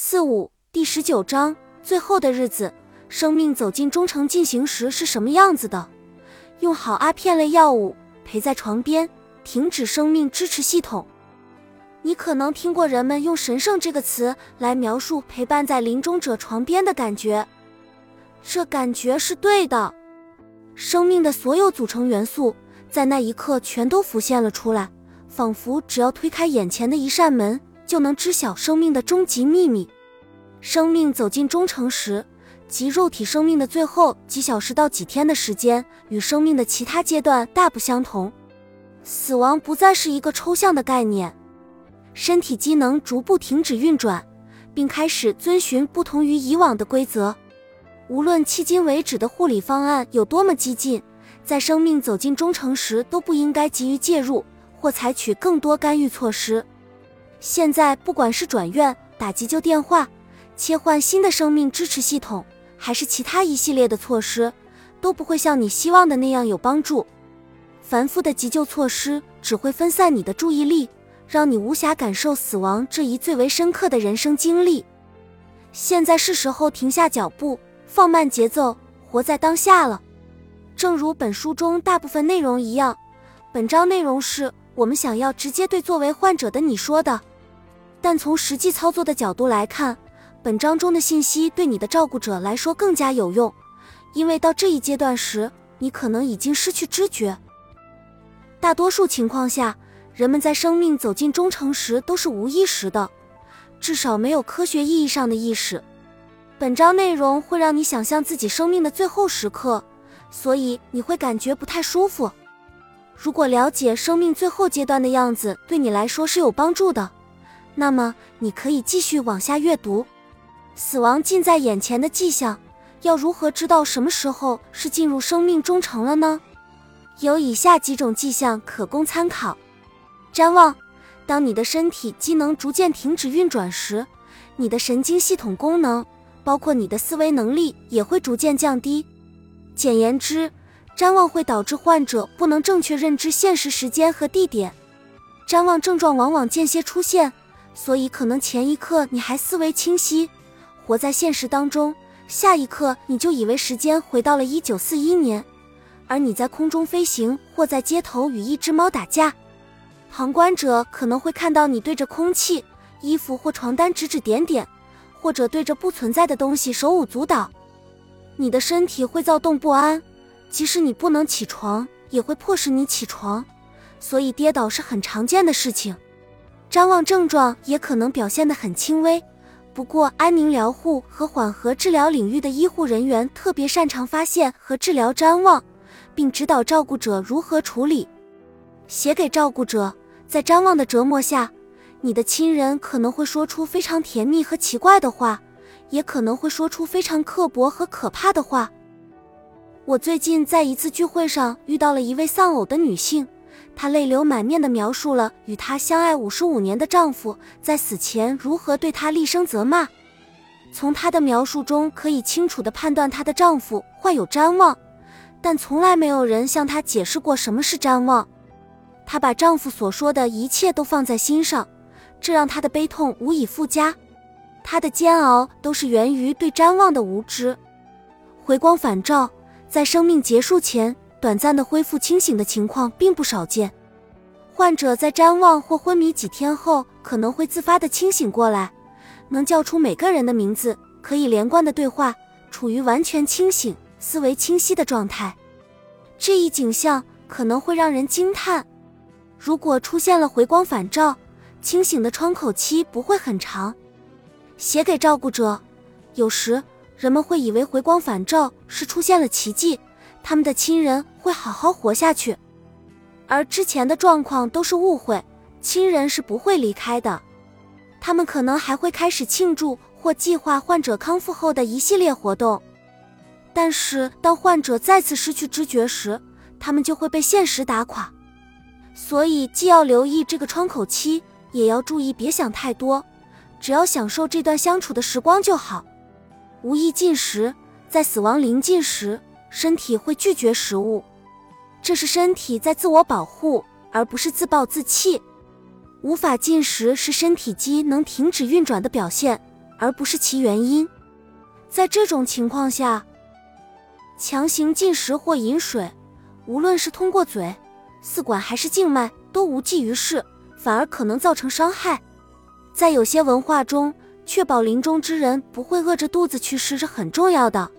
四五第十九章最后的日子，生命走进终程进行时是什么样子的？用好阿片类药物，陪在床边，停止生命支持系统。你可能听过人们用“神圣”这个词来描述陪伴在临终者床边的感觉，这感觉是对的。生命的所有组成元素在那一刻全都浮现了出来，仿佛只要推开眼前的一扇门。就能知晓生命的终极秘密。生命走进终程时，即肉体生命的最后几小时到几天的时间，与生命的其他阶段大不相同。死亡不再是一个抽象的概念，身体机能逐步停止运转，并开始遵循不同于以往的规则。无论迄今为止的护理方案有多么激进，在生命走进终程时都不应该急于介入或采取更多干预措施。现在，不管是转院、打急救电话、切换新的生命支持系统，还是其他一系列的措施，都不会像你希望的那样有帮助。繁复的急救措施只会分散你的注意力，让你无暇感受死亡这一最为深刻的人生经历。现在是时候停下脚步，放慢节奏，活在当下了。正如本书中大部分内容一样，本章内容是我们想要直接对作为患者的你说的。但从实际操作的角度来看，本章中的信息对你的照顾者来说更加有用，因为到这一阶段时，你可能已经失去知觉。大多数情况下，人们在生命走进终程时都是无意识的，至少没有科学意义上的意识。本章内容会让你想象自己生命的最后时刻，所以你会感觉不太舒服。如果了解生命最后阶段的样子对你来说是有帮助的。那么你可以继续往下阅读，死亡近在眼前的迹象，要如何知道什么时候是进入生命终程了呢？有以下几种迹象可供参考：瞻望，当你的身体机能逐渐停止运转时，你的神经系统功能，包括你的思维能力也会逐渐降低。简言之，瞻望会导致患者不能正确认知现实时间和地点，瞻望症状往往间歇出现。所以，可能前一刻你还思维清晰，活在现实当中，下一刻你就以为时间回到了一九四一年，而你在空中飞行或在街头与一只猫打架。旁观者可能会看到你对着空气、衣服或床单指指点点，或者对着不存在的东西手舞足蹈。你的身体会躁动不安，即使你不能起床，也会迫使你起床。所以，跌倒是很常见的事情。张望症状也可能表现得很轻微，不过安宁疗护和缓和治疗领域的医护人员特别擅长发现和治疗张望，并指导照顾者如何处理。写给照顾者，在张望的折磨下，你的亲人可能会说出非常甜蜜和奇怪的话，也可能会说出非常刻薄和可怕的话。我最近在一次聚会上遇到了一位丧偶的女性。她泪流满面地描述了与她相爱五十五年的丈夫在死前如何对她厉声责骂。从她的描述中可以清楚地判断她的丈夫患有瞻望，但从来没有人向她解释过什么是瞻望。她把丈夫所说的一切都放在心上，这让她的悲痛无以复加。她的煎熬都是源于对瞻望的无知。回光返照，在生命结束前。短暂的恢复清醒的情况并不少见，患者在瞻望或昏迷几天后可能会自发的清醒过来，能叫出每个人的名字，可以连贯的对话，处于完全清醒、思维清晰的状态。这一景象可能会让人惊叹。如果出现了回光返照，清醒的窗口期不会很长。写给照顾者，有时人们会以为回光返照是出现了奇迹。他们的亲人会好好活下去，而之前的状况都是误会，亲人是不会离开的。他们可能还会开始庆祝或计划患者康复后的一系列活动。但是，当患者再次失去知觉时，他们就会被现实打垮。所以，既要留意这个窗口期，也要注意别想太多，只要享受这段相处的时光就好。无意进食，在死亡临近时。身体会拒绝食物，这是身体在自我保护，而不是自暴自弃。无法进食是身体机能停止运转的表现，而不是其原因。在这种情况下，强行进食或饮水，无论是通过嘴、饲管还是静脉，都无济于事，反而可能造成伤害。在有些文化中，确保临终之人不会饿着肚子去世是很重要的。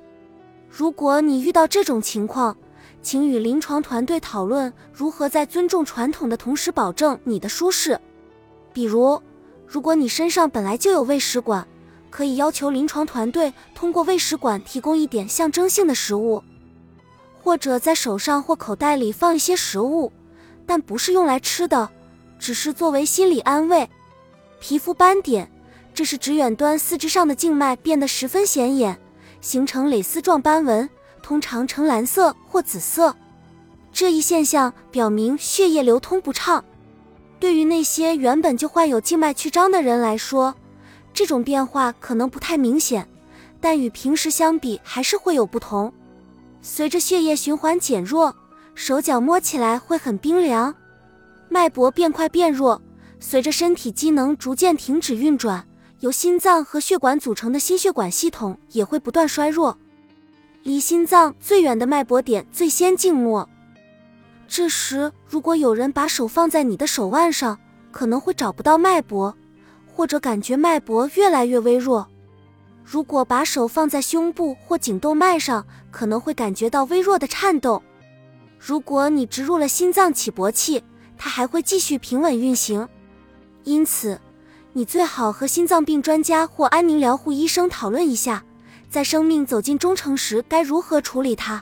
如果你遇到这种情况，请与临床团队讨论如何在尊重传统的同时保证你的舒适。比如，如果你身上本来就有胃食管，可以要求临床团队通过胃食管提供一点象征性的食物，或者在手上或口袋里放一些食物，但不是用来吃的，只是作为心理安慰。皮肤斑点，这是指远端四肢上的静脉变得十分显眼，形成蕾丝状斑纹。通常呈蓝色或紫色，这一现象表明血液流通不畅。对于那些原本就患有静脉曲张的人来说，这种变化可能不太明显，但与平时相比还是会有不同。随着血液循环减弱，手脚摸起来会很冰凉；脉搏变快变弱，随着身体机能逐渐停止运转，由心脏和血管组成的心血管系统也会不断衰弱。离心脏最远的脉搏点最先静默。这时，如果有人把手放在你的手腕上，可能会找不到脉搏，或者感觉脉搏越来越微弱。如果把手放在胸部或颈动脉上，可能会感觉到微弱的颤动。如果你植入了心脏起搏器，它还会继续平稳运行。因此，你最好和心脏病专家或安宁疗护医生讨论一下。在生命走进中程时，该如何处理它？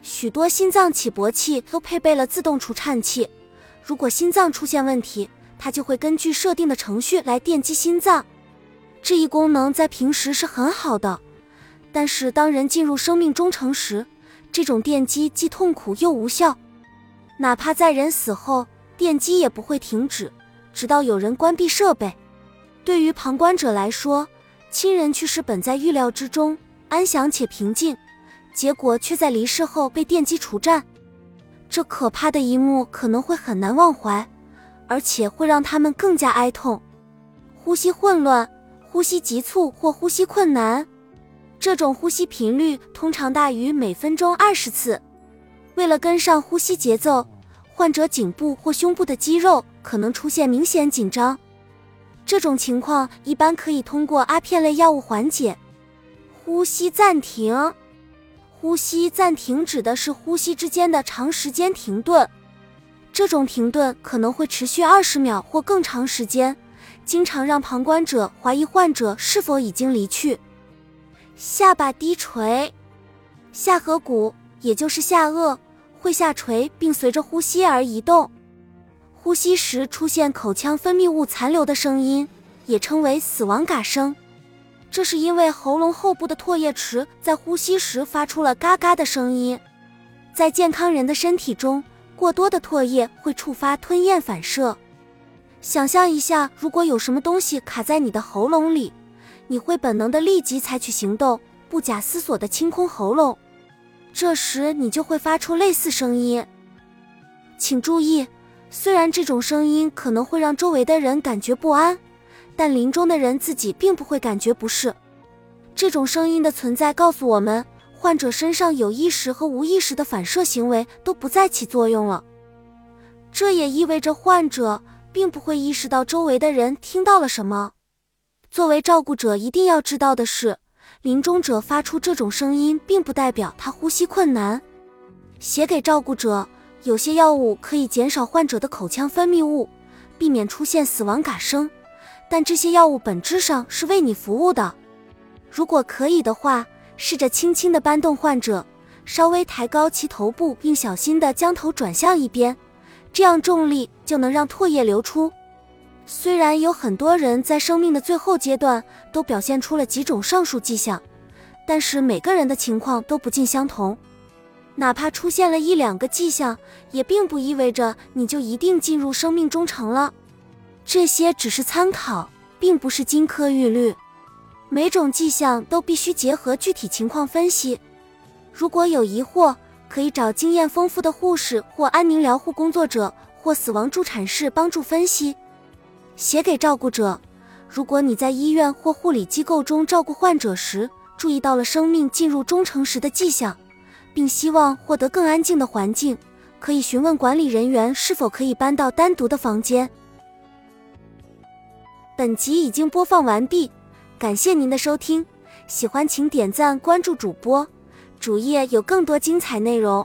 许多心脏起搏器都配备了自动除颤器，如果心脏出现问题，它就会根据设定的程序来电击心脏。这一功能在平时是很好的，但是当人进入生命中程时，这种电击既痛苦又无效。哪怕在人死后，电击也不会停止，直到有人关闭设备。对于旁观者来说，亲人去世本在预料之中，安详且平静，结果却在离世后被电击除颤。这可怕的一幕可能会很难忘怀，而且会让他们更加哀痛。呼吸混乱、呼吸急促或呼吸困难，这种呼吸频率通常大于每分钟二十次。为了跟上呼吸节奏，患者颈部或胸部的肌肉可能出现明显紧张。这种情况一般可以通过阿片类药物缓解。呼吸暂停，呼吸暂停指的是呼吸之间的长时间停顿，这种停顿可能会持续二十秒或更长时间，经常让旁观者怀疑患者是否已经离去。下巴低垂，下颌骨也就是下颚会下垂并随着呼吸而移动。呼吸时出现口腔分泌物残留的声音，也称为死亡嘎声。这是因为喉咙后部的唾液池在呼吸时发出了嘎嘎的声音。在健康人的身体中，过多的唾液会触发吞咽反射。想象一下，如果有什么东西卡在你的喉咙里，你会本能的立即采取行动，不假思索的清空喉咙。这时你就会发出类似声音。请注意。虽然这种声音可能会让周围的人感觉不安，但临终的人自己并不会感觉不适。这种声音的存在告诉我们，患者身上有意识和无意识的反射行为都不再起作用了。这也意味着患者并不会意识到周围的人听到了什么。作为照顾者，一定要知道的是，临终者发出这种声音，并不代表他呼吸困难。写给照顾者。有些药物可以减少患者的口腔分泌物，避免出现死亡嘎声，但这些药物本质上是为你服务的。如果可以的话，试着轻轻地搬动患者，稍微抬高其头部，并小心地将头转向一边，这样重力就能让唾液流出。虽然有很多人在生命的最后阶段都表现出了几种上述迹象，但是每个人的情况都不尽相同。哪怕出现了一两个迹象，也并不意味着你就一定进入生命中程了。这些只是参考，并不是金科玉律。每种迹象都必须结合具体情况分析。如果有疑惑，可以找经验丰富的护士或安宁疗护工作者或死亡助产士帮助分析。写给照顾者：如果你在医院或护理机构中照顾患者时，注意到了生命进入中程时的迹象，并希望获得更安静的环境，可以询问管理人员是否可以搬到单独的房间。本集已经播放完毕，感谢您的收听，喜欢请点赞关注主播，主页有更多精彩内容。